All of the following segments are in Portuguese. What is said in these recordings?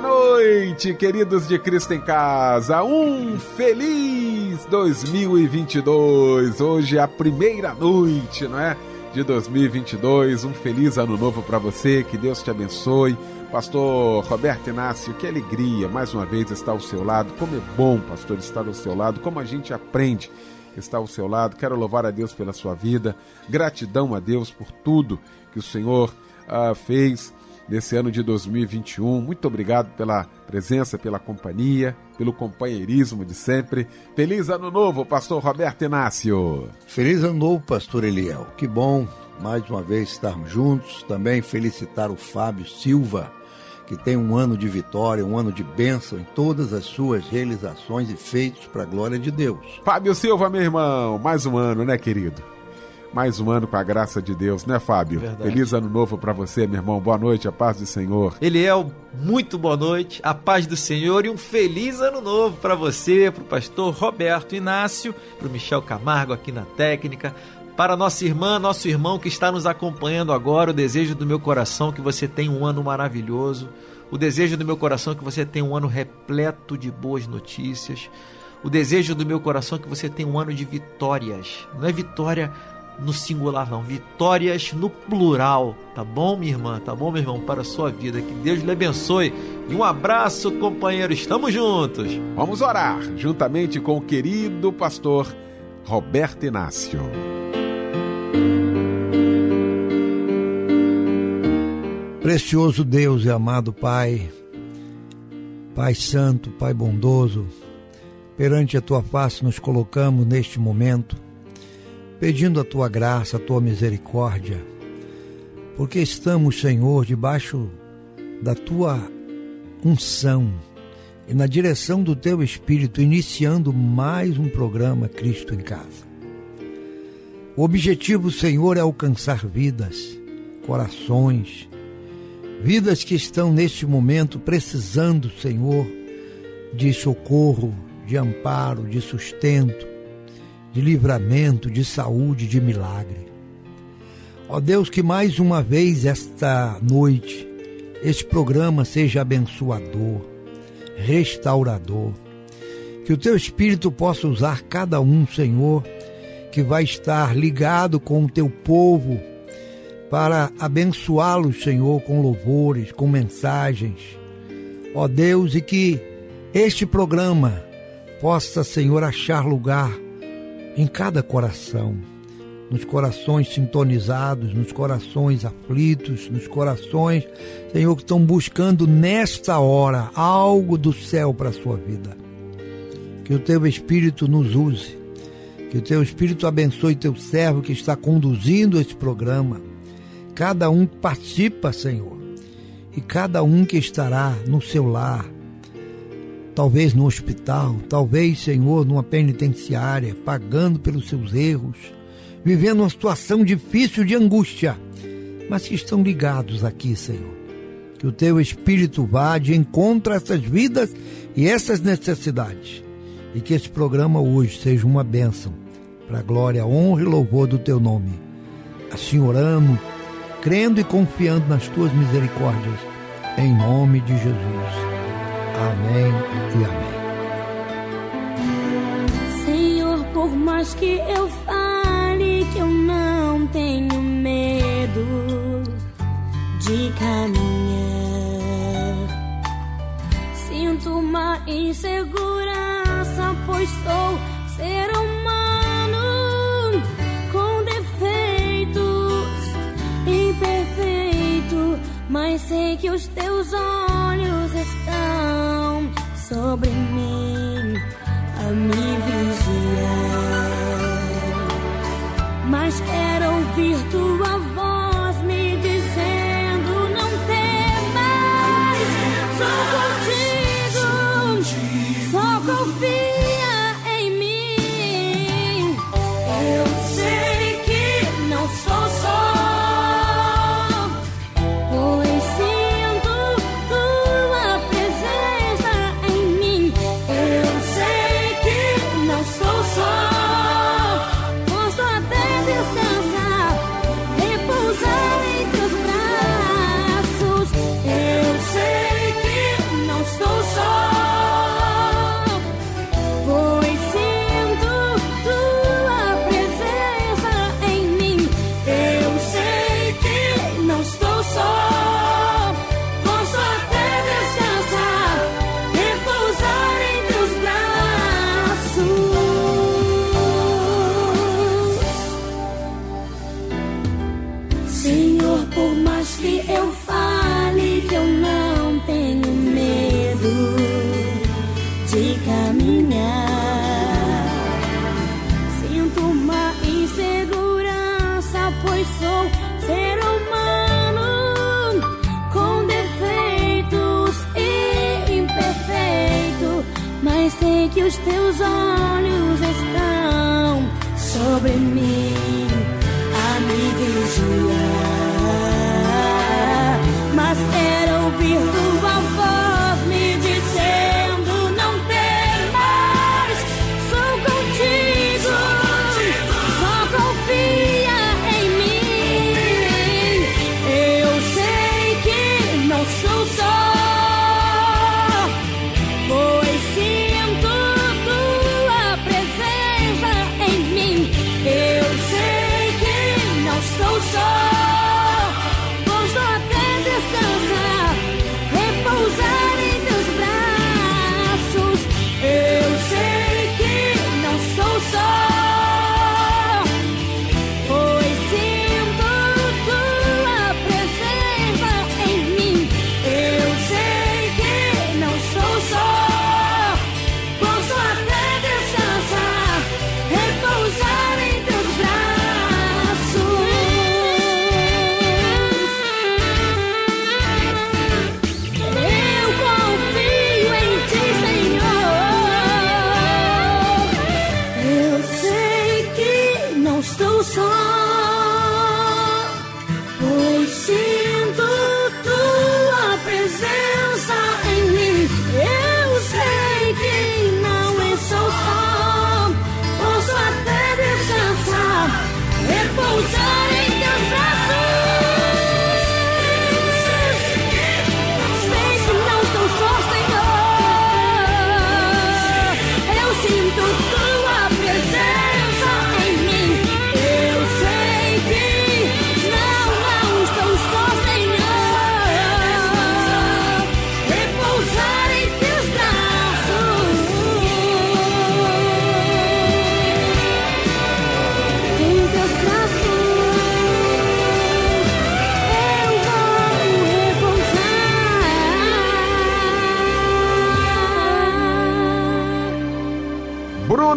Boa noite, queridos de Cristo em Casa. Um feliz 2022. Hoje é a primeira noite, não é? De 2022. Um feliz ano novo para você. Que Deus te abençoe. Pastor Roberto Inácio, que alegria mais uma vez estar ao seu lado. Como é bom, pastor, estar ao seu lado. Como a gente aprende estar ao seu lado. Quero louvar a Deus pela sua vida. Gratidão a Deus por tudo que o Senhor uh, fez nesse ano de 2021. Muito obrigado pela presença, pela companhia, pelo companheirismo de sempre. Feliz ano novo, pastor Roberto Inácio. Feliz ano novo, pastor Eliel. Que bom mais uma vez estarmos juntos. Também felicitar o Fábio Silva, que tem um ano de vitória, um ano de bênção em todas as suas realizações e feitos para a glória de Deus. Fábio Silva, meu irmão, mais um ano, né, querido? Mais um ano com a graça de Deus, né, Fábio? Verdade. Feliz ano novo para você, meu irmão. Boa noite, a paz do Senhor. Eliel, muito boa noite, a paz do Senhor e um feliz ano novo para você, para o pastor Roberto Inácio, para o Michel Camargo aqui na técnica, para nossa irmã, nosso irmão que está nos acompanhando agora. O desejo do meu coração é que você tenha um ano maravilhoso. O desejo do meu coração é que você tenha um ano repleto de boas notícias. O desejo do meu coração é que você tenha um ano de vitórias. Não é vitória no singular, não. Vitórias no plural, tá bom, minha irmã? Tá bom, meu irmão? Para a sua vida. Que Deus lhe abençoe. E um abraço, companheiro. Estamos juntos. Vamos orar juntamente com o querido pastor Roberto Inácio. Precioso Deus e amado Pai, Pai Santo, Pai bondoso, perante a tua face nos colocamos neste momento pedindo a tua graça, a tua misericórdia, porque estamos, Senhor, debaixo da tua unção e na direção do teu Espírito, iniciando mais um programa Cristo em Casa. O objetivo, Senhor, é alcançar vidas, corações, vidas que estão neste momento precisando, Senhor, de socorro, de amparo, de sustento, de livramento, de saúde, de milagre. Ó Deus, que mais uma vez esta noite este programa seja abençoador, restaurador. Que o teu Espírito possa usar cada um, Senhor, que vai estar ligado com o teu povo para abençoá-los, Senhor, com louvores, com mensagens. Ó Deus, e que este programa possa, Senhor, achar lugar em cada coração, nos corações sintonizados, nos corações aflitos, nos corações, Senhor, que estão buscando nesta hora algo do céu para a sua vida. Que o teu Espírito nos use, que o teu Espírito abençoe teu servo que está conduzindo esse programa. Cada um participa, Senhor, e cada um que estará no seu lar, talvez no hospital, talvez, Senhor, numa penitenciária, pagando pelos seus erros, vivendo uma situação difícil de angústia, mas que estão ligados aqui, Senhor. Que o teu Espírito vá de encontro a essas vidas e essas necessidades. E que esse programa hoje seja uma bênção para a glória, honra e louvor do teu nome. Assim oramos, crendo e confiando nas tuas misericórdias, em nome de Jesus. Amém e amém. Senhor, por mais que eu fale que eu não tenho medo de caminhar, sinto uma insegurança, pois sou ser humano com defeitos, imperfeito, mas sei que os teus olhos sobre mim a me vigiar. Mas quero ouvir tua voz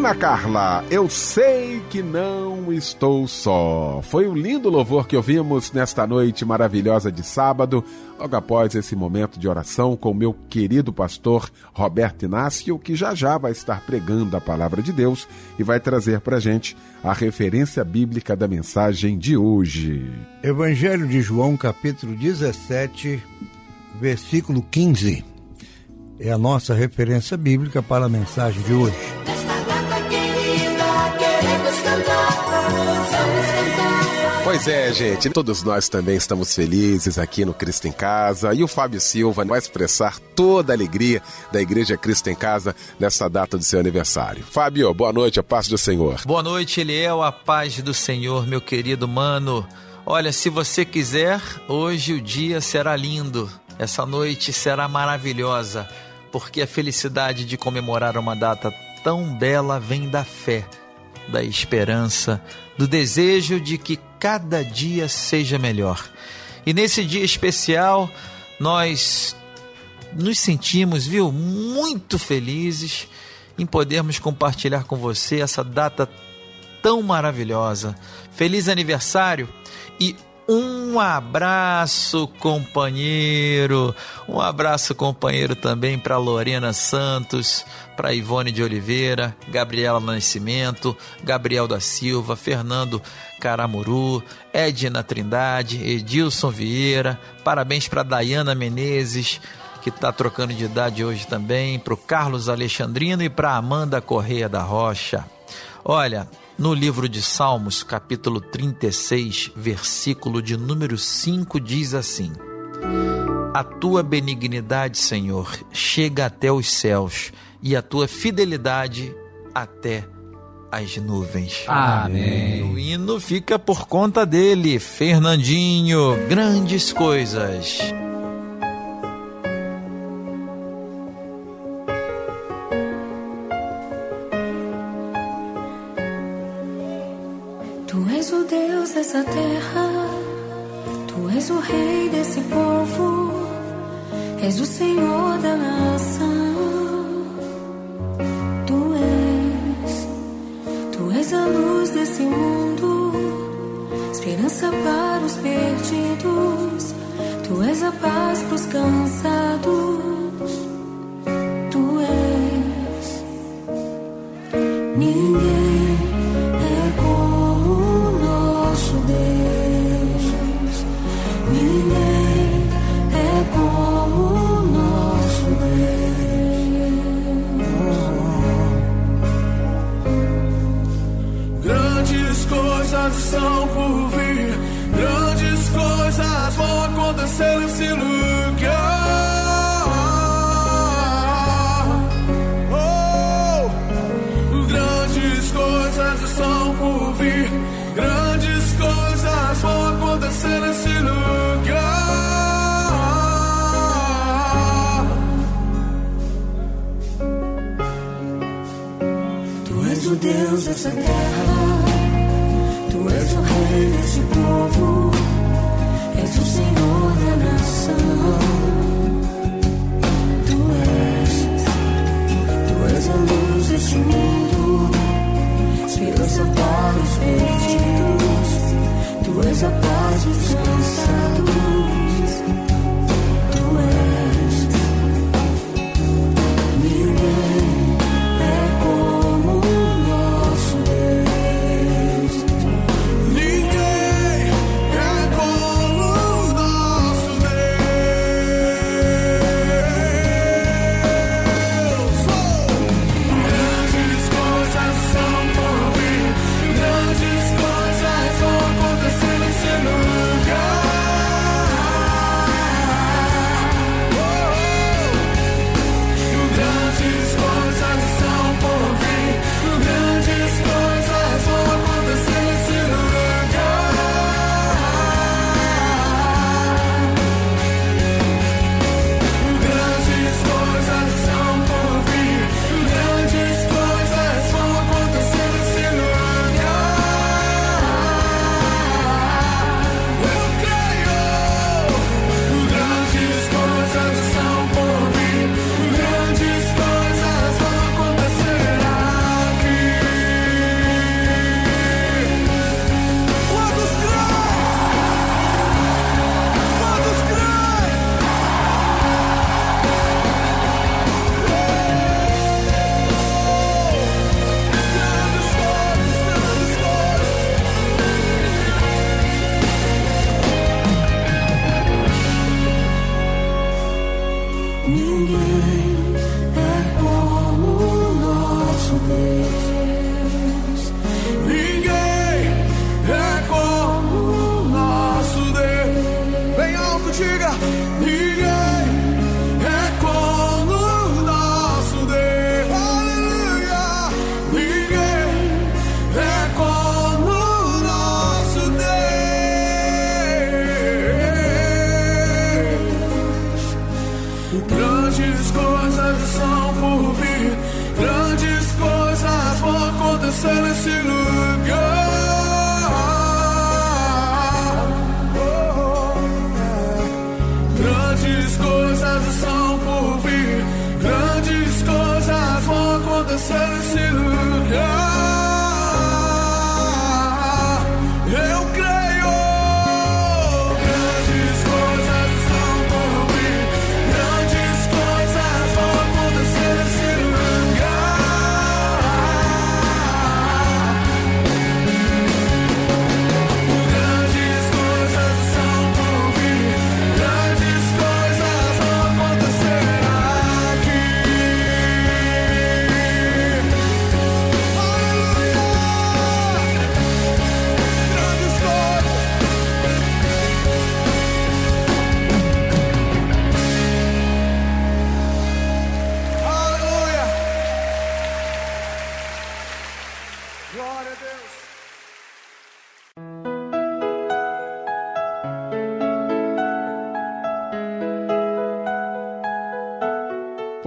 Bruna Carla, eu sei que não estou só. Foi um lindo louvor que ouvimos nesta noite maravilhosa de sábado, logo após esse momento de oração com meu querido pastor Roberto Inácio, que já já vai estar pregando a palavra de Deus e vai trazer para gente a referência bíblica da mensagem de hoje. Evangelho de João, capítulo 17, versículo 15. É a nossa referência bíblica para a mensagem de hoje. Pois é, gente, todos nós também estamos felizes aqui no Cristo em Casa e o Fábio Silva vai expressar toda a alegria da Igreja Cristo em Casa nessa data do seu aniversário. Fábio, boa noite, a paz do Senhor. Boa noite, Eliel, a paz do Senhor, meu querido mano. Olha, se você quiser, hoje o dia será lindo, essa noite será maravilhosa, porque a felicidade de comemorar uma data tão bela vem da fé, da esperança, do desejo de que cada dia seja melhor. E nesse dia especial, nós nos sentimos, viu, muito felizes em podermos compartilhar com você essa data tão maravilhosa. Feliz aniversário e um abraço, companheiro. Um abraço, companheiro, também para Lorena Santos, para Ivone de Oliveira, Gabriela Nascimento, Gabriel da Silva, Fernando Caramuru, Edna Trindade, Edilson Vieira. Parabéns para Dayana Menezes, que está trocando de idade hoje também, para o Carlos Alexandrino e para Amanda Correia da Rocha. Olha, no livro de Salmos, capítulo 36, versículo de número 5, diz assim: A tua benignidade, Senhor, chega até os céus, e a tua fidelidade até as nuvens. Amém. O hino fica por conta dele, Fernandinho. Grandes coisas. Tu és o Deus dessa terra, tu és o Rei desse povo, és o Senhor da nação. És a luz desse mundo, esperança para os perdidos, tu és a paz para os cansados.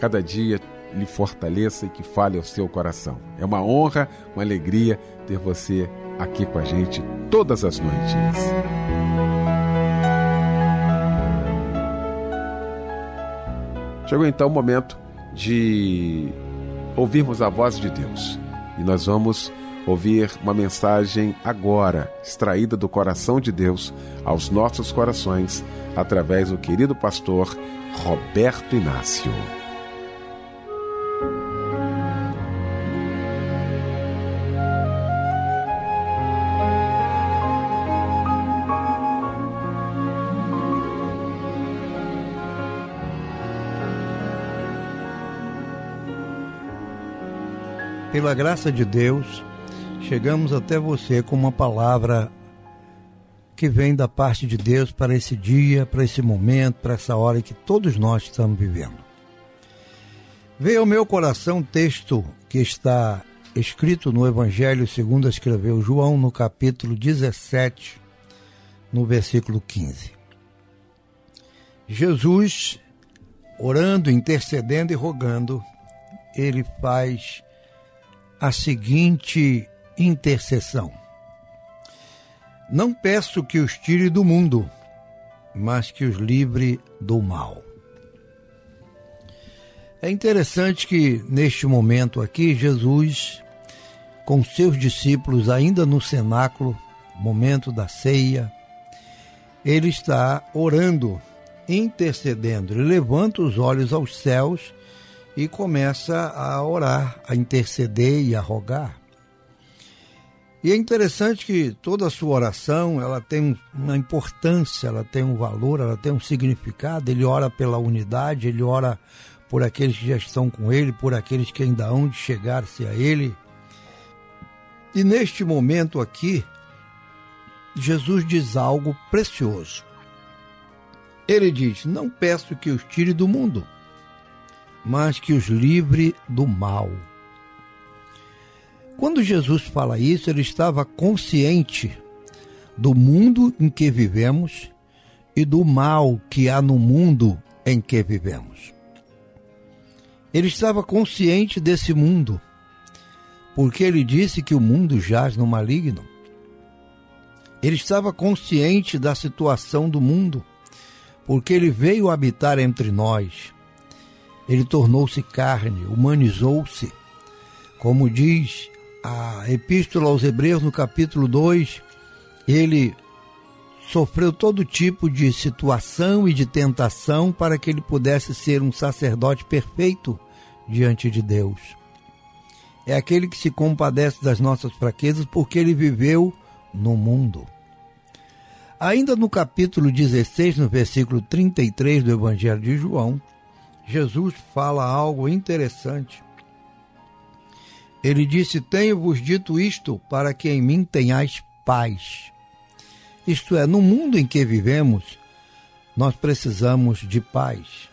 cada dia, lhe fortaleça e que fale ao seu coração. É uma honra, uma alegria ter você aqui com a gente todas as noites. Chegou então o momento de ouvirmos a voz de Deus. E nós vamos ouvir uma mensagem agora, extraída do coração de Deus aos nossos corações, através do querido pastor Roberto Inácio. Pela graça de Deus, chegamos até você com uma palavra que vem da parte de Deus para esse dia, para esse momento, para essa hora que todos nós estamos vivendo. Veio ao meu coração um texto que está escrito no Evangelho segundo escreveu João, no capítulo 17, no versículo 15. Jesus, orando, intercedendo e rogando, ele faz a seguinte intercessão. Não peço que os tire do mundo, mas que os livre do mal. É interessante que neste momento aqui, Jesus, com seus discípulos ainda no cenáculo, momento da ceia, ele está orando, intercedendo. Ele levanta os olhos aos céus e começa a orar, a interceder e a rogar. E é interessante que toda a sua oração, ela tem uma importância, ela tem um valor, ela tem um significado. Ele ora pela unidade, ele ora por aqueles que já estão com ele, por aqueles que ainda hão de chegar-se a ele. E neste momento aqui, Jesus diz algo precioso. Ele diz: Não peço que os tire do mundo, mas que os livre do mal. Quando Jesus fala isso, ele estava consciente do mundo em que vivemos e do mal que há no mundo em que vivemos. Ele estava consciente desse mundo, porque ele disse que o mundo jaz no maligno. Ele estava consciente da situação do mundo, porque ele veio habitar entre nós. Ele tornou-se carne, humanizou-se. Como diz a Epístola aos Hebreus, no capítulo 2, ele sofreu todo tipo de situação e de tentação para que ele pudesse ser um sacerdote perfeito diante de Deus. É aquele que se compadece das nossas fraquezas porque ele viveu no mundo. Ainda no capítulo 16, no versículo 33 do Evangelho de João, Jesus fala algo interessante Ele disse: Tenho-vos dito isto para que em mim tenhais paz. Isto é, no mundo em que vivemos, nós precisamos de paz.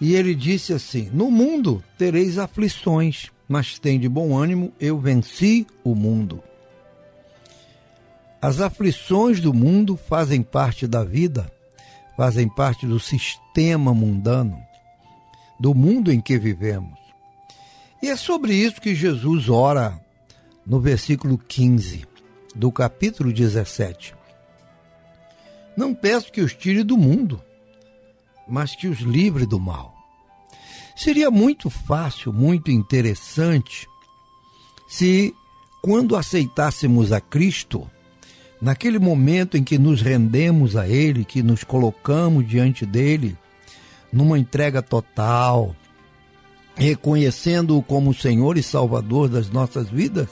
E ele disse assim: No mundo tereis aflições, mas tem de bom ânimo, eu venci o mundo. As aflições do mundo fazem parte da vida, fazem parte do sistema mundano, do mundo em que vivemos. E é sobre isso que Jesus ora no versículo 15 do capítulo 17. Não peço que os tire do mundo, mas que os livre do mal. Seria muito fácil, muito interessante, se, quando aceitássemos a Cristo, naquele momento em que nos rendemos a Ele, que nos colocamos diante dele, numa entrega total, reconhecendo-o como Senhor e Salvador das nossas vidas,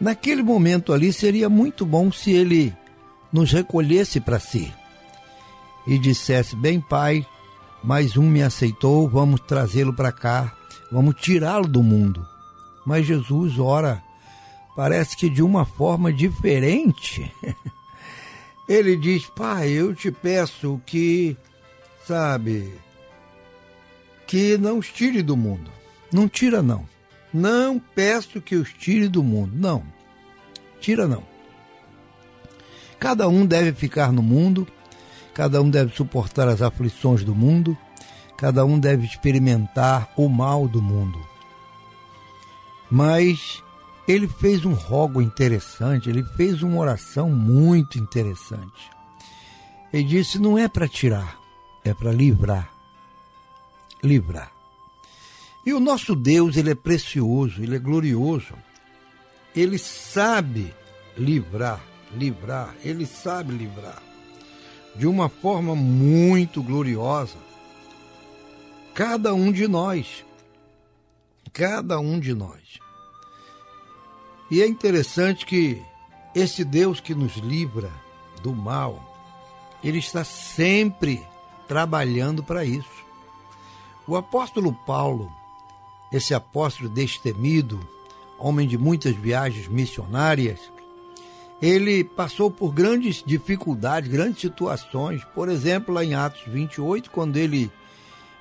naquele momento ali seria muito bom se Ele nos recolhesse para si e dissesse: Bem, Pai, mais um me aceitou, vamos trazê-lo para cá, vamos tirá-lo do mundo. Mas Jesus ora, parece que de uma forma diferente. Ele diz: Pai, eu te peço que, sabe, que não os tire do mundo. Não tira, não. Não peço que os tire do mundo. Não. Tira, não. Cada um deve ficar no mundo, cada um deve suportar as aflições do mundo, cada um deve experimentar o mal do mundo. Mas ele fez um rogo interessante, ele fez uma oração muito interessante. Ele disse: não é para tirar, é para livrar. Livrar. E o nosso Deus, ele é precioso, ele é glorioso. Ele sabe livrar livrar, ele sabe livrar de uma forma muito gloriosa. Cada um de nós, cada um de nós. E é interessante que esse Deus que nos livra do mal, ele está sempre trabalhando para isso. O apóstolo Paulo, esse apóstolo destemido, homem de muitas viagens missionárias, ele passou por grandes dificuldades, grandes situações. Por exemplo, lá em Atos 28, quando ele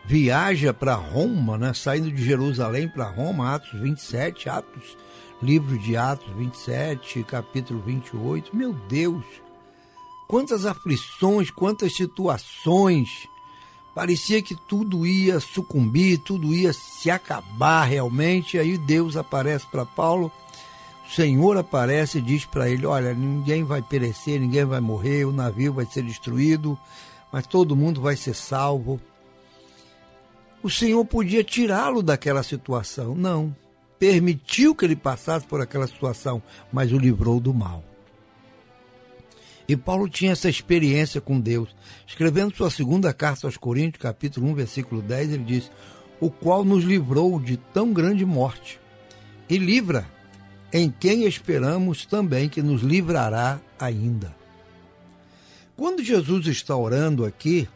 viaja para Roma, né, saindo de Jerusalém para Roma, Atos 27, Atos, livro de Atos 27, capítulo 28. Meu Deus, quantas aflições, quantas situações. Parecia que tudo ia sucumbir, tudo ia se acabar realmente. Aí Deus aparece para Paulo o Senhor aparece e diz para ele: Olha, ninguém vai perecer, ninguém vai morrer, o navio vai ser destruído, mas todo mundo vai ser salvo. O Senhor podia tirá-lo daquela situação. Não. Permitiu que ele passasse por aquela situação, mas o livrou do mal. E Paulo tinha essa experiência com Deus. Escrevendo sua segunda carta aos Coríntios, capítulo 1, versículo 10, ele diz: O qual nos livrou de tão grande morte e livra em quem esperamos também que nos livrará ainda. Quando Jesus está orando aqui,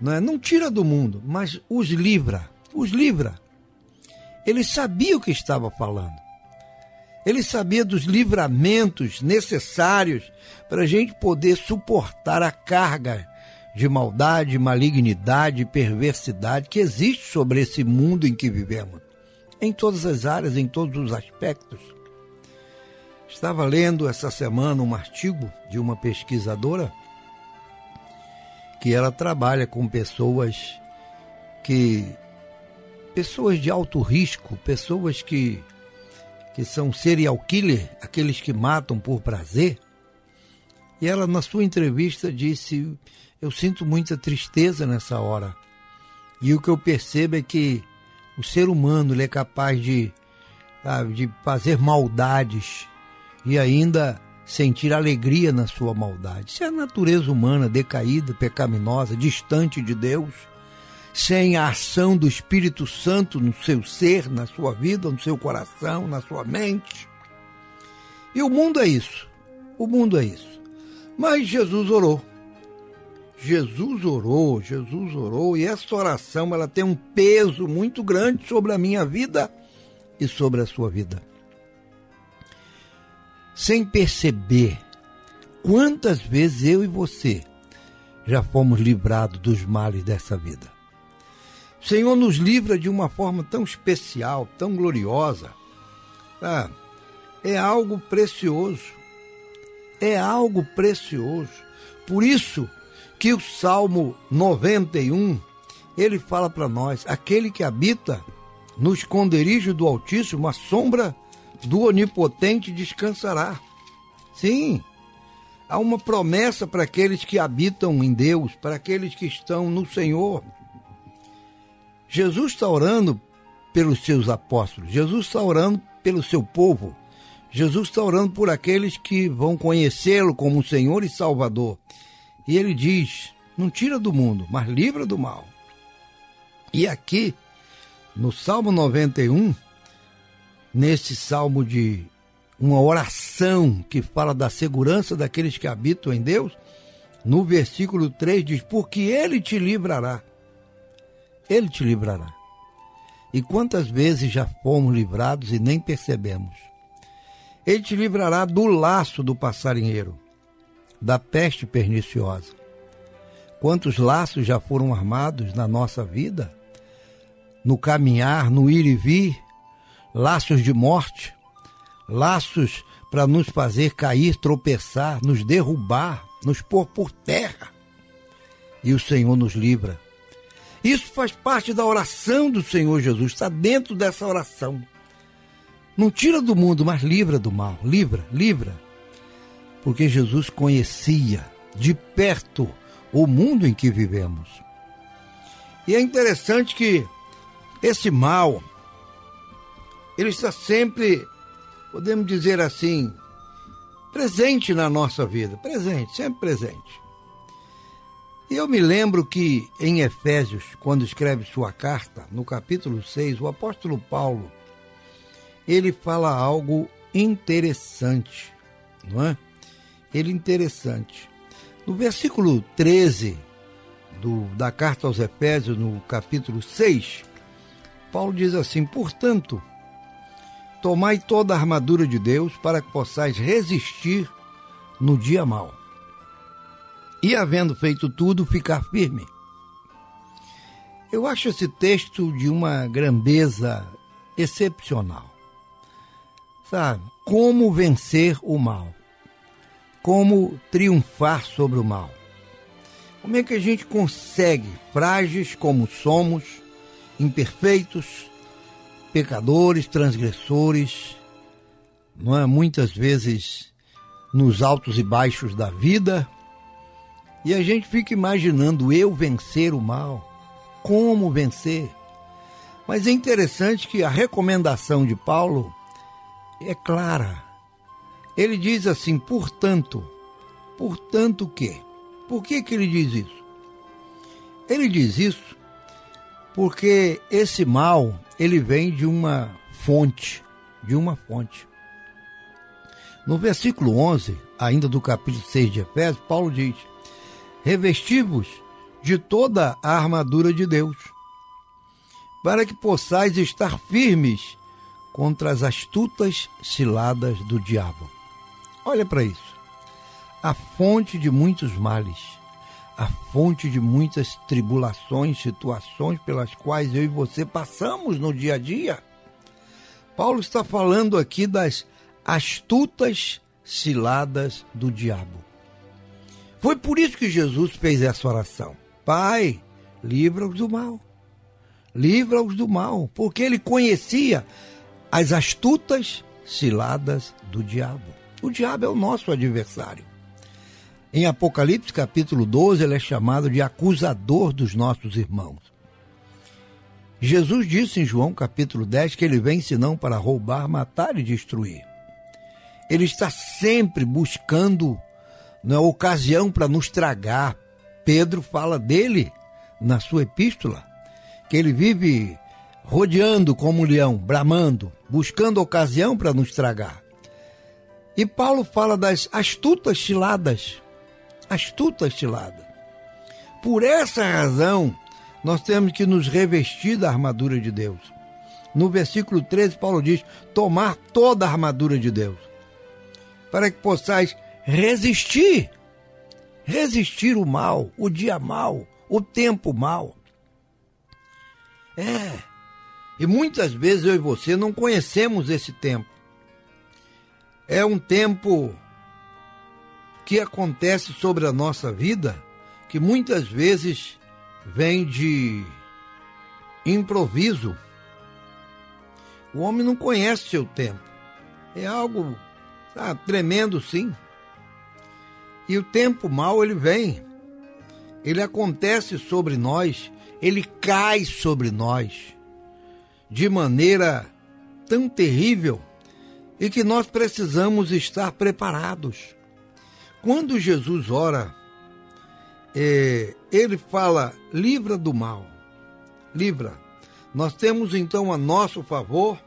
não, é, não tira do mundo, mas os livra, os livra. Ele sabia o que estava falando. Ele sabia dos livramentos necessários para a gente poder suportar a carga de maldade, malignidade perversidade que existe sobre esse mundo em que vivemos. Em todas as áreas, em todos os aspectos. Estava lendo essa semana um artigo de uma pesquisadora que ela trabalha com pessoas que pessoas de alto risco, pessoas que que são serial killer, aqueles que matam por prazer. E ela na sua entrevista disse: "Eu sinto muita tristeza nessa hora. E o que eu percebo é que o ser humano é capaz de sabe, de fazer maldades e ainda sentir alegria na sua maldade. Se a natureza humana decaída, pecaminosa, distante de Deus, sem a ação do Espírito Santo no seu ser, na sua vida, no seu coração, na sua mente. E o mundo é isso. O mundo é isso. Mas Jesus orou. Jesus orou, Jesus orou, e essa oração ela tem um peso muito grande sobre a minha vida e sobre a sua vida. Sem perceber quantas vezes eu e você já fomos livrados dos males dessa vida. O Senhor nos livra de uma forma tão especial, tão gloriosa. Ah, é algo precioso. É algo precioso. Por isso que o Salmo 91, ele fala para nós, aquele que habita no esconderijo do Altíssimo, a sombra do Onipotente descansará. Sim, há uma promessa para aqueles que habitam em Deus, para aqueles que estão no Senhor. Jesus está orando pelos seus apóstolos, Jesus está orando pelo seu povo, Jesus está orando por aqueles que vão conhecê-lo como Senhor e Salvador. E ele diz: Não tira do mundo, mas livra do mal. E aqui, no Salmo 91, nesse salmo de uma oração que fala da segurança daqueles que habitam em Deus, no versículo 3 diz: Porque Ele te livrará. Ele te livrará. E quantas vezes já fomos livrados e nem percebemos? Ele te livrará do laço do passarinheiro, da peste perniciosa. Quantos laços já foram armados na nossa vida? No caminhar, no ir e vir, laços de morte, laços para nos fazer cair, tropeçar, nos derrubar, nos pôr por terra. E o Senhor nos livra. Isso faz parte da oração do Senhor Jesus, está dentro dessa oração. Não tira do mundo, mas livra do mal. Livra, livra. Porque Jesus conhecia de perto o mundo em que vivemos. E é interessante que esse mal, ele está sempre, podemos dizer assim, presente na nossa vida. Presente, sempre presente. Eu me lembro que em Efésios, quando escreve sua carta, no capítulo 6, o apóstolo Paulo ele fala algo interessante, não é? Ele interessante. No versículo 13 do, da carta aos Efésios, no capítulo 6, Paulo diz assim: Portanto, tomai toda a armadura de Deus para que possais resistir no dia mau. E havendo feito tudo, ficar firme. Eu acho esse texto de uma grandeza excepcional sabe? Como vencer o mal? Como triunfar sobre o mal? Como é que a gente consegue, frágeis como somos, imperfeitos, pecadores, transgressores, não é? Muitas vezes nos altos e baixos da vida, e a gente fica imaginando eu vencer o mal. Como vencer? Mas é interessante que a recomendação de Paulo é clara. Ele diz assim, portanto, portanto que? Por que, que ele diz isso? Ele diz isso porque esse mal, ele vem de uma fonte, de uma fonte. No versículo 11, ainda do capítulo 6 de Efésios, Paulo diz: Revestivos de toda a armadura de Deus, para que possais estar firmes contra as astutas ciladas do diabo. Olha para isso. A fonte de muitos males, a fonte de muitas tribulações, situações pelas quais eu e você passamos no dia a dia. Paulo está falando aqui das astutas ciladas do diabo. Foi por isso que Jesus fez essa oração. Pai, livra-os do mal. Livra-os do mal, porque ele conhecia as astutas ciladas do diabo. O diabo é o nosso adversário. Em Apocalipse capítulo 12, ele é chamado de acusador dos nossos irmãos. Jesus disse em João capítulo 10 que ele vem senão para roubar, matar e destruir. Ele está sempre buscando na né, ocasião para nos tragar. Pedro fala dele na sua epístola, que ele vive rodeando como um leão, bramando, buscando ocasião para nos tragar. E Paulo fala das astutas ciladas. Astutas ciladas. Por essa razão, nós temos que nos revestir da armadura de Deus. No versículo 13, Paulo diz: tomar toda a armadura de Deus, para que possais resistir resistir o mal, o dia mal, o tempo mal. É. E muitas vezes eu e você não conhecemos esse tempo. É um tempo que acontece sobre a nossa vida que muitas vezes vem de improviso. O homem não conhece seu tempo. É algo sabe, tremendo, sim. E o tempo mal ele vem. Ele acontece sobre nós, ele cai sobre nós de maneira tão terrível e que nós precisamos estar preparados. Quando Jesus ora, é, ele fala: livra do mal, livra. Nós temos então a nosso favor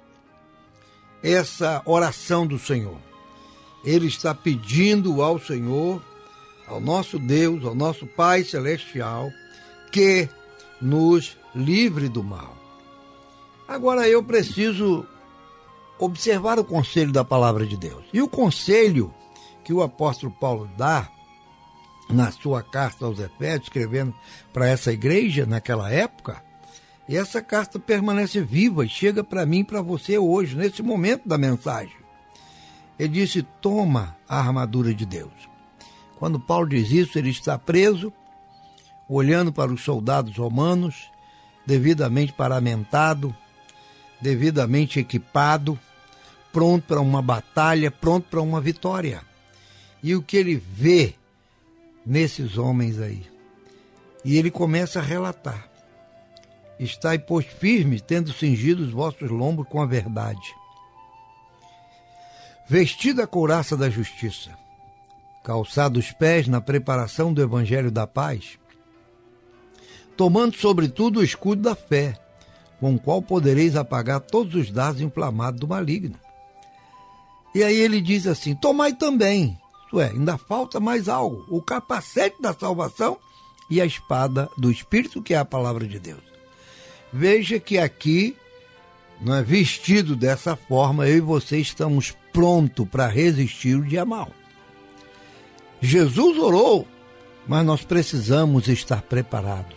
essa oração do Senhor. Ele está pedindo ao Senhor, ao nosso Deus, ao nosso Pai Celestial, que nos livre do mal. Agora eu preciso observar o conselho da palavra de Deus. E o conselho que o apóstolo Paulo dá na sua carta aos Efésios, escrevendo para essa igreja naquela época, e essa carta permanece viva e chega para mim para você hoje, nesse momento da mensagem. Ele disse: toma a armadura de Deus. Quando Paulo diz isso, ele está preso, olhando para os soldados romanos, devidamente paramentado, devidamente equipado, pronto para uma batalha, pronto para uma vitória. E o que ele vê nesses homens aí? E ele começa a relatar. Estai, pois, firmes, tendo cingido os vossos lombos com a verdade vestida a couraça da justiça, calçado os pés na preparação do evangelho da paz, tomando sobretudo o escudo da fé, com o qual podereis apagar todos os dados inflamados do maligno. E aí ele diz assim: Tomai também, isto é, ainda falta mais algo, o capacete da salvação e a espada do Espírito, que é a palavra de Deus. Veja que aqui não é vestido dessa forma, eu e você estamos prontos para resistir o dia mal. Jesus orou, mas nós precisamos estar preparados.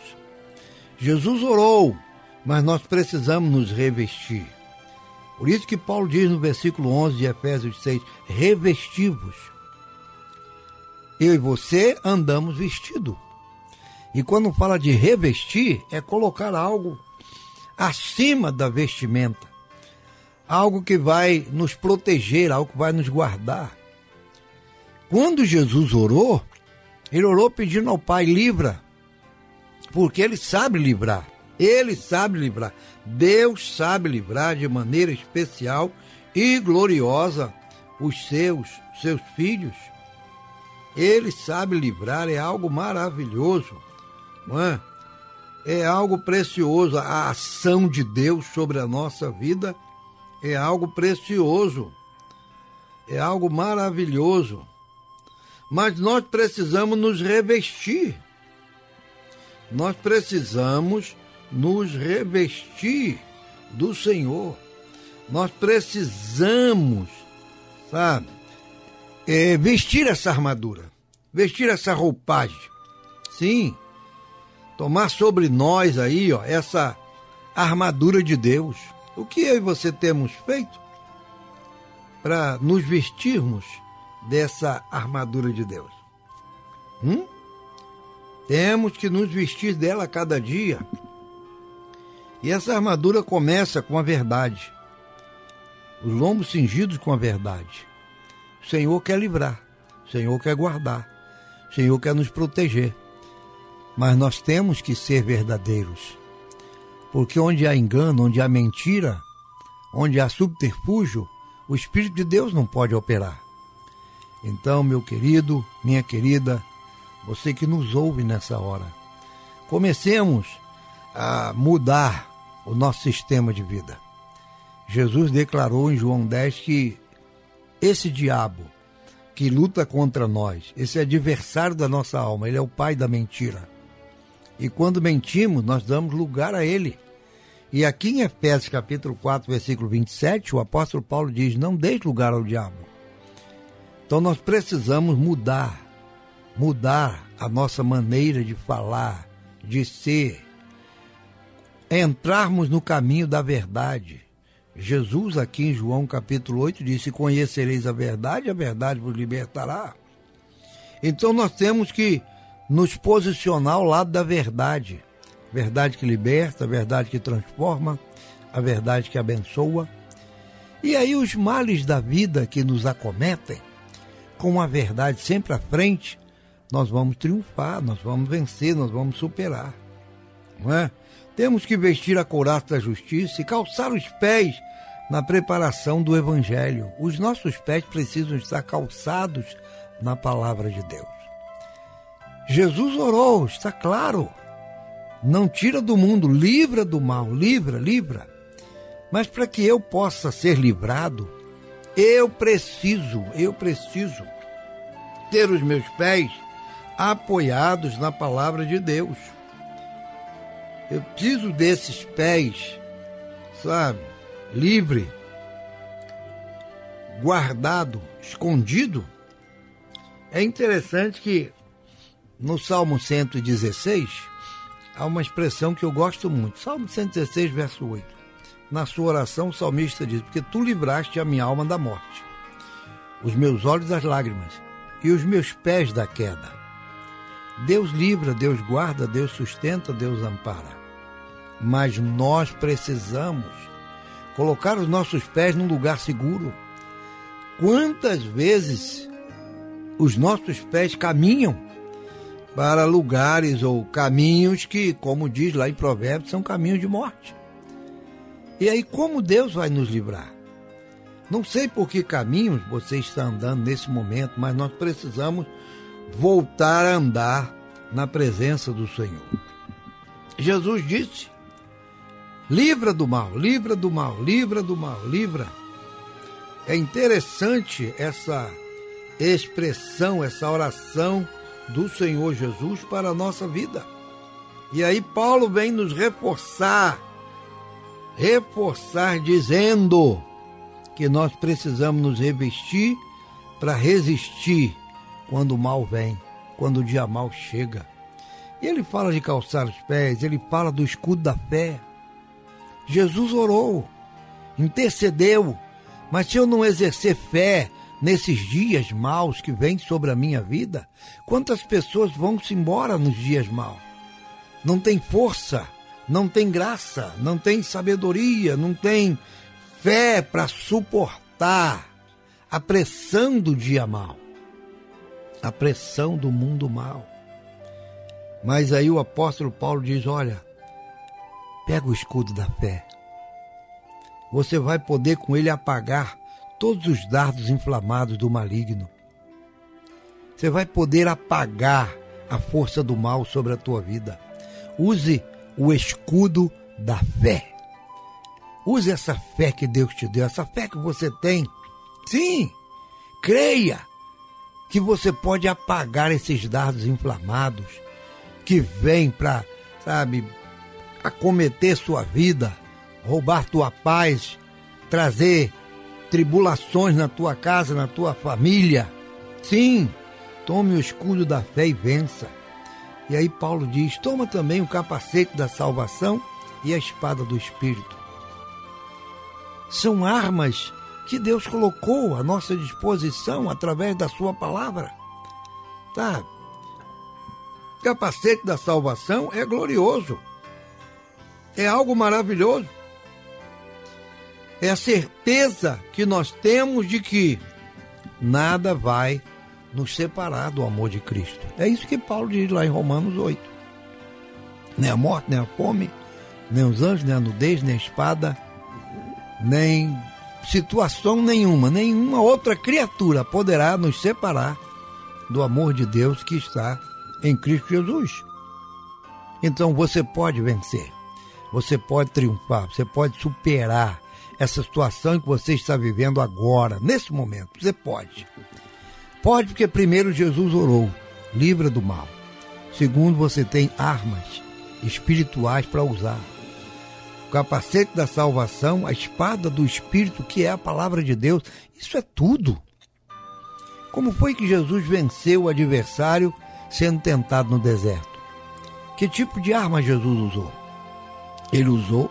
Jesus orou, mas nós precisamos nos revestir. Por isso que Paulo diz no versículo 11 de Efésios 6, revestivos. Eu e você andamos vestido. E quando fala de revestir, é colocar algo acima da vestimenta. Algo que vai nos proteger, algo que vai nos guardar. Quando Jesus orou, ele orou pedindo ao Pai: livra, porque ele sabe livrar. Ele sabe livrar. Deus sabe livrar de maneira especial e gloriosa os seus, seus filhos. Ele sabe livrar, é algo maravilhoso. Não é? é algo precioso. A ação de Deus sobre a nossa vida é algo precioso. É algo maravilhoso. Mas nós precisamos nos revestir. Nós precisamos nos revestir do Senhor. Nós precisamos, sabe, é, vestir essa armadura, vestir essa roupagem. Sim, tomar sobre nós aí, ó, essa armadura de Deus. O que eu e você temos feito para nos vestirmos dessa armadura de Deus? Hum? Temos que nos vestir dela a cada dia. E essa armadura começa com a verdade. Os lombos cingidos com a verdade. O Senhor quer livrar. O Senhor quer guardar. O Senhor quer nos proteger. Mas nós temos que ser verdadeiros. Porque onde há engano, onde há mentira, onde há subterfúgio, o Espírito de Deus não pode operar. Então, meu querido, minha querida, você que nos ouve nessa hora, comecemos a mudar o nosso sistema de vida. Jesus declarou em João 10 que esse diabo que luta contra nós, esse adversário da nossa alma, ele é o pai da mentira. E quando mentimos, nós damos lugar a ele. E aqui em Efésios capítulo 4, versículo 27, o apóstolo Paulo diz: Não deixe lugar ao diabo. Então nós precisamos mudar, mudar a nossa maneira de falar, de ser, entrarmos no caminho da verdade. Jesus, aqui em João capítulo 8, disse: Conhecereis a verdade, a verdade vos libertará. Então nós temos que nos posicionar ao lado da verdade. Verdade que liberta, verdade que transforma, a verdade que abençoa. E aí os males da vida que nos acometem, com a verdade sempre à frente, nós vamos triunfar, nós vamos vencer, nós vamos superar. Não é? Temos que vestir a couraça da justiça e calçar os pés na preparação do Evangelho. Os nossos pés precisam estar calçados na palavra de Deus. Jesus orou, está claro. Não tira do mundo, livra do mal, livra, livra. Mas para que eu possa ser livrado, eu preciso, eu preciso ter os meus pés apoiados na palavra de Deus. Eu preciso desses pés, sabe, livre, guardado, escondido. É interessante que no Salmo 116 há uma expressão que eu gosto muito. Salmo 116, verso 8. Na sua oração, o salmista diz: Porque tu livraste a minha alma da morte, os meus olhos das lágrimas e os meus pés da queda. Deus livra, Deus guarda, Deus sustenta, Deus ampara. Mas nós precisamos colocar os nossos pés num lugar seguro. Quantas vezes os nossos pés caminham para lugares ou caminhos que, como diz lá em Provérbios, são caminhos de morte. E aí, como Deus vai nos livrar? Não sei por que caminhos você está andando nesse momento, mas nós precisamos voltar a andar na presença do Senhor. Jesus disse: livra do mal, livra do mal, livra do mal, livra. É interessante essa expressão, essa oração do Senhor Jesus para a nossa vida. E aí Paulo vem nos reforçar, reforçar dizendo que nós precisamos nos revestir para resistir quando o mal vem, quando o dia mal chega. E ele fala de calçar os pés, ele fala do escudo da fé. Jesus orou, intercedeu, mas se eu não exercer fé nesses dias maus que vêm sobre a minha vida, quantas pessoas vão se embora nos dias maus? Não tem força, não tem graça, não tem sabedoria, não tem fé para suportar a pressão do dia mau, a pressão do mundo mau. Mas aí o apóstolo Paulo diz: olha, pega o escudo da fé. Você vai poder com ele apagar todos os dardos inflamados do maligno. Você vai poder apagar a força do mal sobre a tua vida. Use o escudo da fé. Use essa fé que Deus te deu, essa fé que você tem. Sim, creia que você pode apagar esses dardos inflamados que vêm para, sabe, acometer sua vida, roubar tua paz, trazer tribulações na tua casa, na tua família. Sim, tome o escudo da fé e vença. E aí Paulo diz: toma também o capacete da salvação e a espada do Espírito. São armas que Deus colocou à nossa disposição através da Sua palavra. Tá? Capacete da salvação é glorioso. É algo maravilhoso é a certeza que nós temos de que nada vai nos separar do amor de Cristo. É isso que Paulo diz lá em Romanos 8. Nem a morte, nem a fome, nem os anjos, nem a nudez, nem a espada, nem situação nenhuma, nenhuma outra criatura poderá nos separar do amor de Deus que está em Cristo Jesus. Então você pode vencer, você pode triunfar, você pode superar essa situação que você está vivendo agora, nesse momento. Você pode. Pode porque primeiro Jesus orou, livra do mal. Segundo, você tem armas espirituais para usar. o capacete da salvação, a espada do Espírito, que é a palavra de Deus. Isso é tudo. Como foi que Jesus venceu o adversário sendo tentado no deserto? Que tipo de arma Jesus usou? Ele usou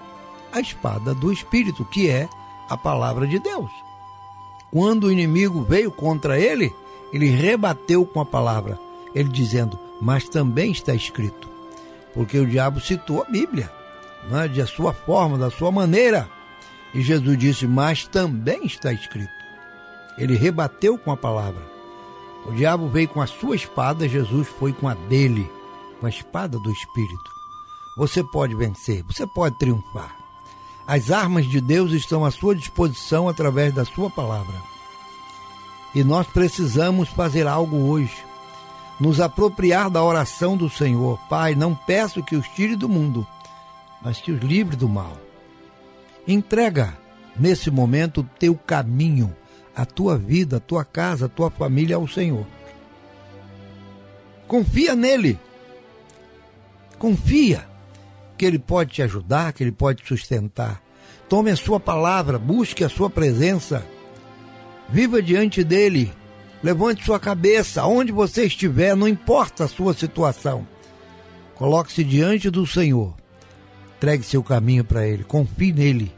a espada do Espírito, que é a palavra de Deus. Quando o inimigo veio contra ele, ele rebateu com a palavra, ele dizendo: Mas também está escrito. Porque o diabo citou a Bíblia né, de sua forma, da sua maneira. E Jesus disse: Mas também está escrito. Ele rebateu com a palavra. O diabo veio com a sua espada, Jesus foi com a dele, com a espada do Espírito. Você pode vencer, você pode triunfar. As armas de Deus estão à sua disposição através da sua palavra. E nós precisamos fazer algo hoje. Nos apropriar da oração do Senhor. Pai, não peço que os tire do mundo, mas que os livre do mal. Entrega nesse momento o teu caminho, a tua vida, a tua casa, a tua família ao Senhor. Confia nele. Confia que ele pode te ajudar, que ele pode te sustentar. Tome a sua palavra, busque a sua presença. Viva diante dele. Levante sua cabeça, onde você estiver, não importa a sua situação. Coloque-se diante do Senhor Entregue seu caminho para Ele, confie nele.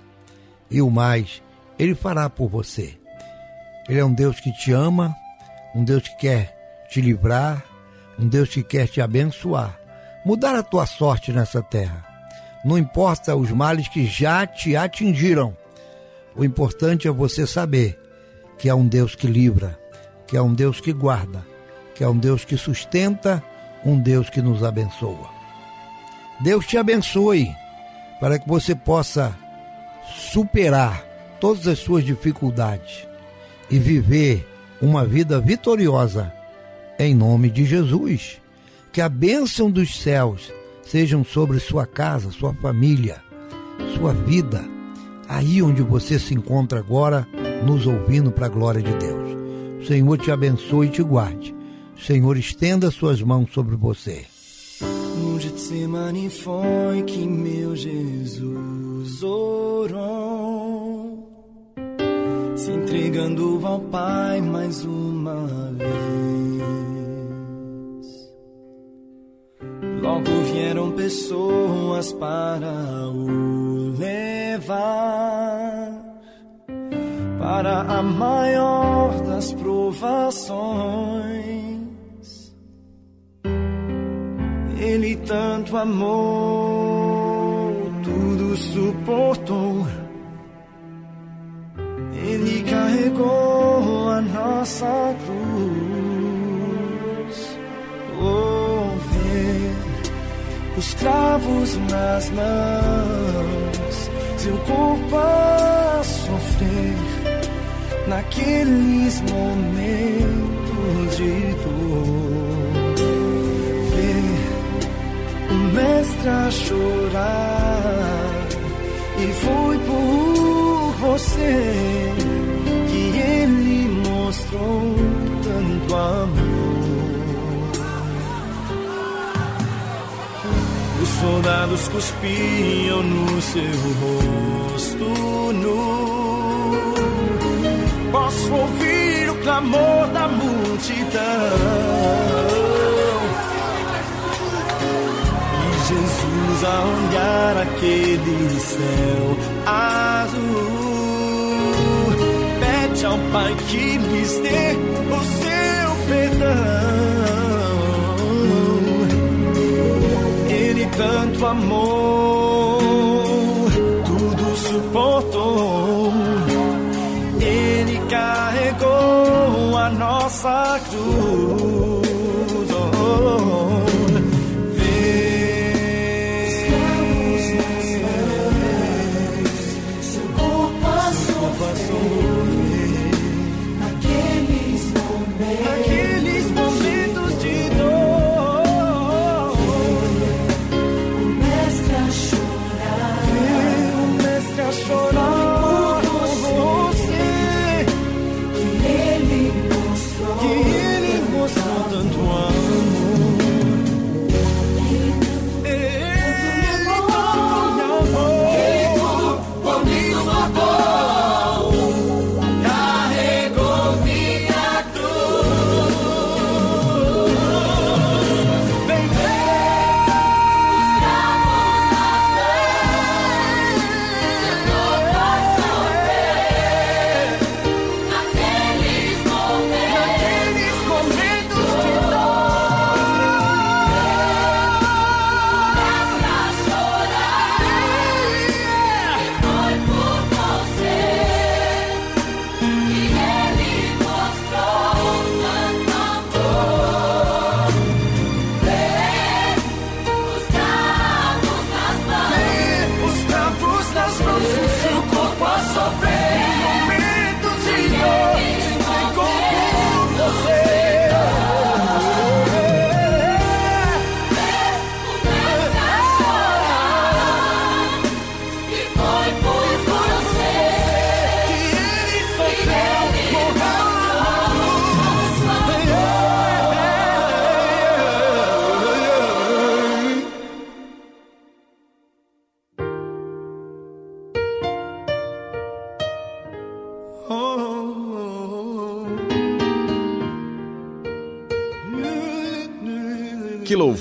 E o mais, Ele fará por você. Ele é um Deus que te ama, um Deus que quer te livrar, um Deus que quer te abençoar, mudar a tua sorte nessa terra. Não importa os males que já te atingiram, o importante é você saber que é um Deus que livra, que é um Deus que guarda, que é um Deus que sustenta, um Deus que nos abençoa. Deus te abençoe para que você possa superar todas as suas dificuldades e viver uma vida vitoriosa em nome de Jesus. Que a bênção dos céus sejam sobre sua casa, sua família, sua vida, aí onde você se encontra agora, nos ouvindo para a glória de Deus. O Senhor te abençoe e te guarde. O Senhor estenda suas mãos sobre você. No Getsemane foi que meu Jesus orou, se entregando ao Pai mais uma vez. Logo vieram pessoas para o levar para a maior das provações Ele tanto amou, tudo suportou. Ele carregou a nossa cruz. Os cravos nas mãos, seu corpo a sofrer naqueles momentos de dor mestre a chorar. E foi por você que ele mostrou tanto amor. Os soldados cuspiam no seu rosto nu. Posso ouvir o clamor da multidão. Jesus a olhar aquele céu azul. Pede ao Pai que lhes dê o seu perdão. Tanto amou, tudo suportou. Ele carregou a nossa cruz.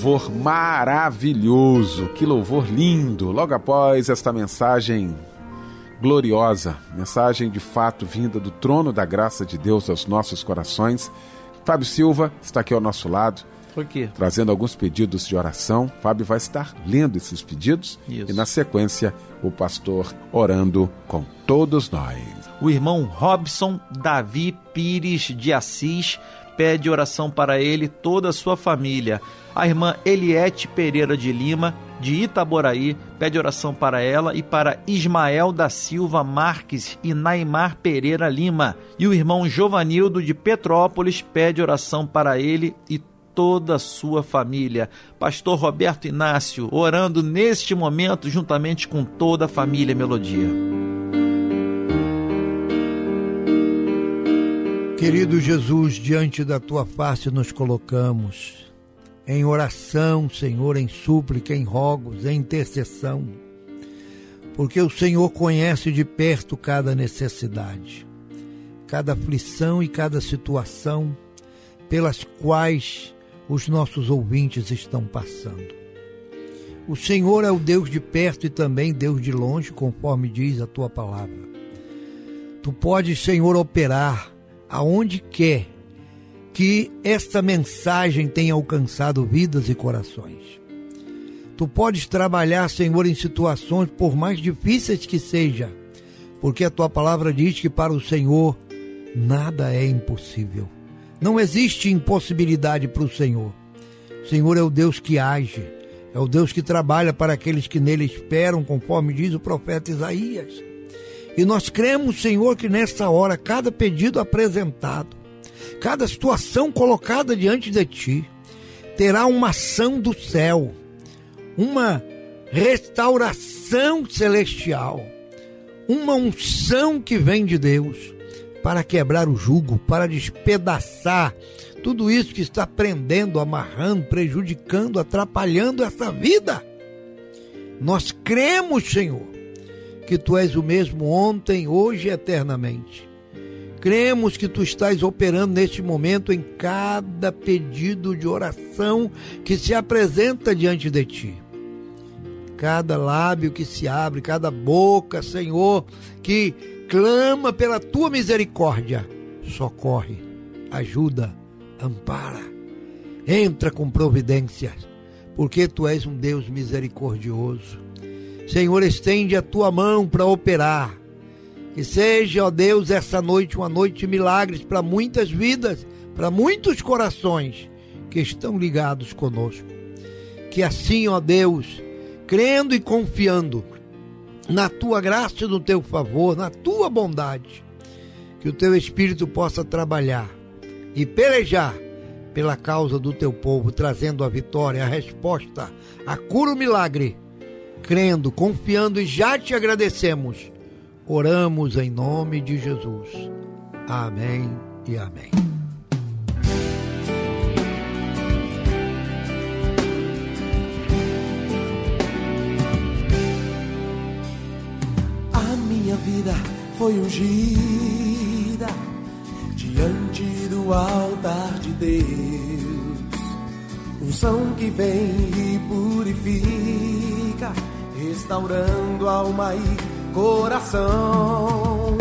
Louvor maravilhoso, que louvor lindo. Logo após esta mensagem gloriosa, mensagem de fato vinda do trono da graça de Deus aos nossos corações. Fábio Silva está aqui ao nosso lado. Por quê? Trazendo alguns pedidos de oração. Fábio vai estar lendo esses pedidos Isso. e, na sequência, o pastor orando com todos nós. O irmão Robson Davi Pires de Assis pede oração para ele e toda a sua família. A irmã Eliette Pereira de Lima, de Itaboraí, pede oração para ela e para Ismael da Silva Marques e Naimar Pereira Lima. E o irmão Jovanildo de Petrópolis pede oração para ele e toda a sua família. Pastor Roberto Inácio, orando neste momento juntamente com toda a família Melodia. Querido Jesus, diante da tua face nos colocamos, em oração, Senhor, em súplica, em rogos, em intercessão, porque o Senhor conhece de perto cada necessidade, cada aflição e cada situação pelas quais os nossos ouvintes estão passando. O Senhor é o Deus de perto e também Deus de longe, conforme diz a tua palavra. Tu podes, Senhor, operar aonde quer que esta mensagem tenha alcançado vidas e corações. Tu podes trabalhar, Senhor, em situações por mais difíceis que seja, porque a tua palavra diz que para o Senhor nada é impossível. Não existe impossibilidade para o Senhor. O Senhor é o Deus que age, é o Deus que trabalha para aqueles que nele esperam, conforme diz o profeta Isaías. E nós cremos, Senhor, que nessa hora, cada pedido apresentado, cada situação colocada diante de Ti, terá uma ação do céu, uma restauração celestial, uma unção que vem de Deus para quebrar o jugo, para despedaçar tudo isso que está prendendo, amarrando, prejudicando, atrapalhando essa vida. Nós cremos, Senhor, que tu és o mesmo ontem, hoje e eternamente. Cremos que tu estás operando neste momento em cada pedido de oração que se apresenta diante de ti. Cada lábio que se abre, cada boca, Senhor, que clama pela tua misericórdia, socorre, ajuda, ampara, entra com providências, porque tu és um Deus misericordioso Senhor, estende a tua mão para operar. Que seja, ó Deus, essa noite uma noite de milagres para muitas vidas, para muitos corações que estão ligados conosco. Que assim, ó Deus, crendo e confiando na tua graça e no teu favor, na tua bondade, que o teu Espírito possa trabalhar e pelejar pela causa do teu povo, trazendo a vitória, a resposta, a cura, o milagre crendo, confiando e já te agradecemos. Oramos em nome de Jesus. Amém e amém. A minha vida foi ungida diante do altar de Deus. Unção que vem e purifica restaurando alma e coração.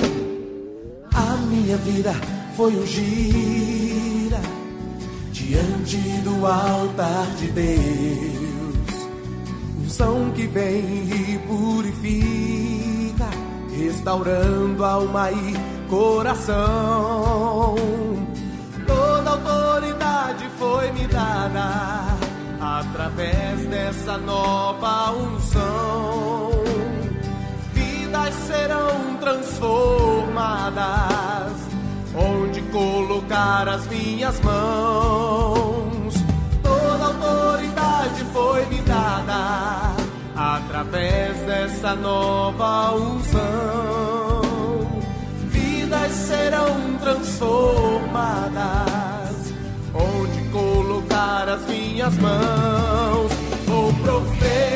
A minha vida foi ungida diante do altar de Deus. Unção que vem e purifica, restaurando alma e coração. Toda autoridade foi me dada através dessa nova unção. Serão transformadas, onde colocar as minhas mãos. Toda autoridade foi me dada através dessa nova unção. Vidas serão transformadas, onde colocar as minhas mãos. Vou profetizar,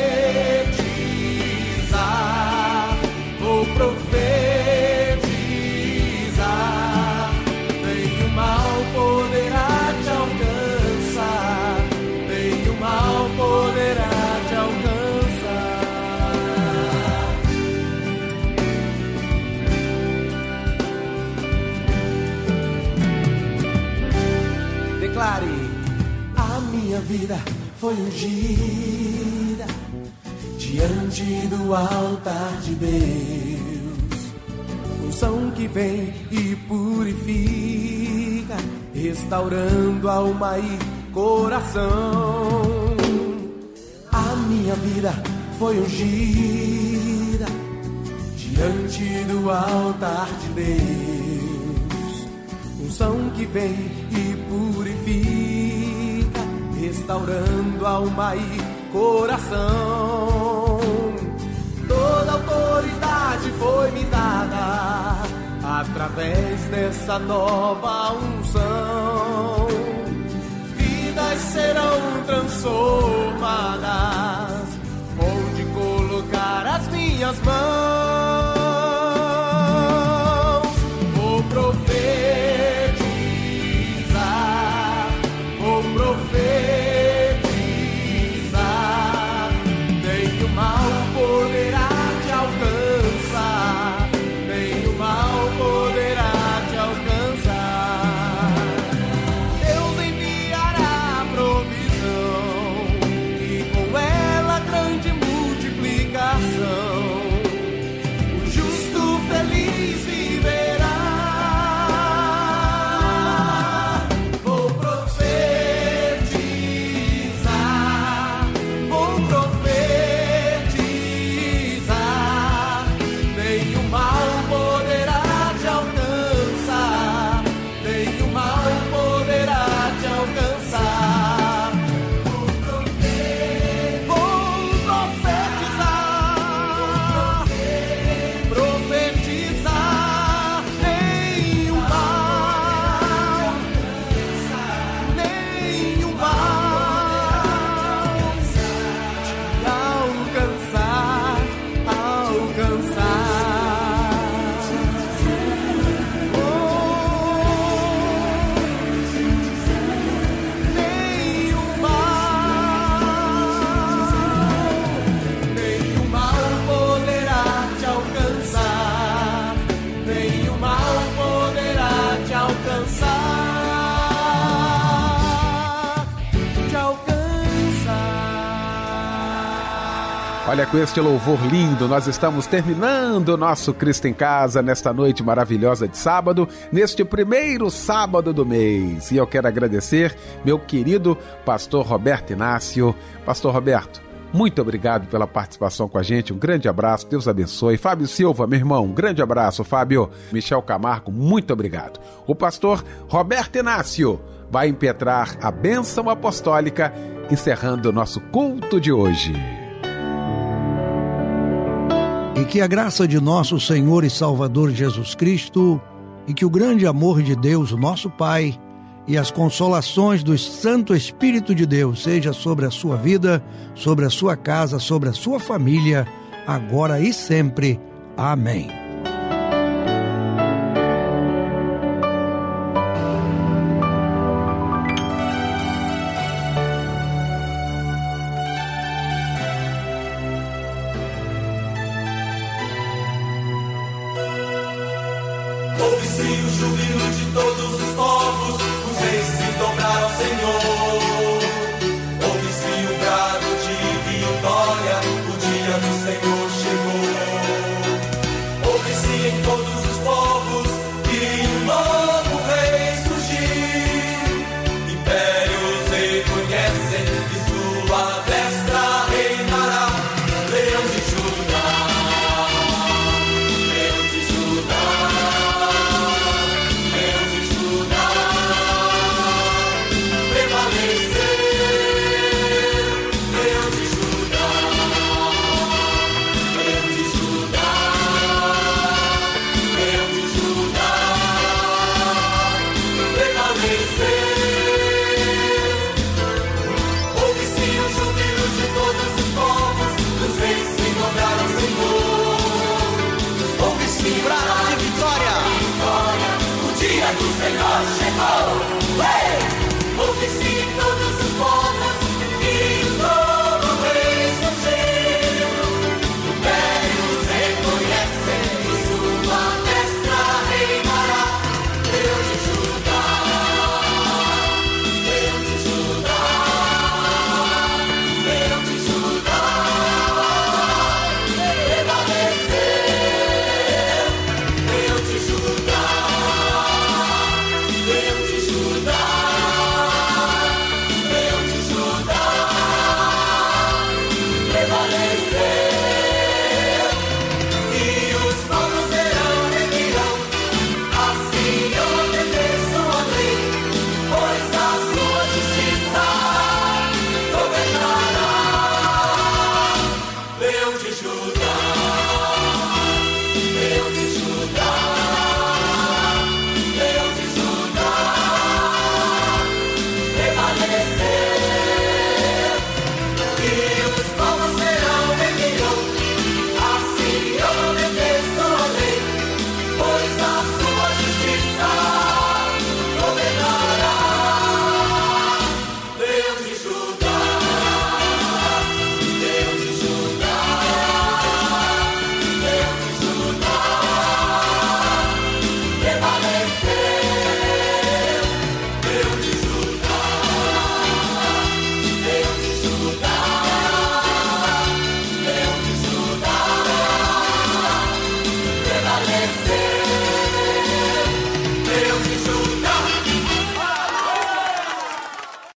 foi ungida diante do altar de Deus. Unção que vem e purifica, restaurando alma e coração. A minha vida foi ungida diante do altar de Deus. Unção que vem e purifica, restaurando alma e coração. Toda autoridade foi me dada através dessa nova unção. Vidas serão transformadas. Onde colocar as minhas mãos? Olha, com este louvor lindo, nós estamos terminando o nosso Cristo em Casa nesta noite maravilhosa de sábado, neste primeiro sábado do mês. E eu quero agradecer meu querido pastor Roberto Inácio. Pastor Roberto, muito obrigado pela participação com a gente. Um grande abraço, Deus abençoe. Fábio Silva, meu irmão, um grande abraço, Fábio. Michel Camargo, muito obrigado. O pastor Roberto Inácio vai impetrar a bênção apostólica, encerrando o nosso culto de hoje. E que a graça de nosso Senhor e Salvador Jesus Cristo, e que o grande amor de Deus, nosso Pai, e as consolações do Santo Espírito de Deus seja sobre a sua vida, sobre a sua casa, sobre a sua família, agora e sempre. Amém. O chegou. Ouve-se em todos os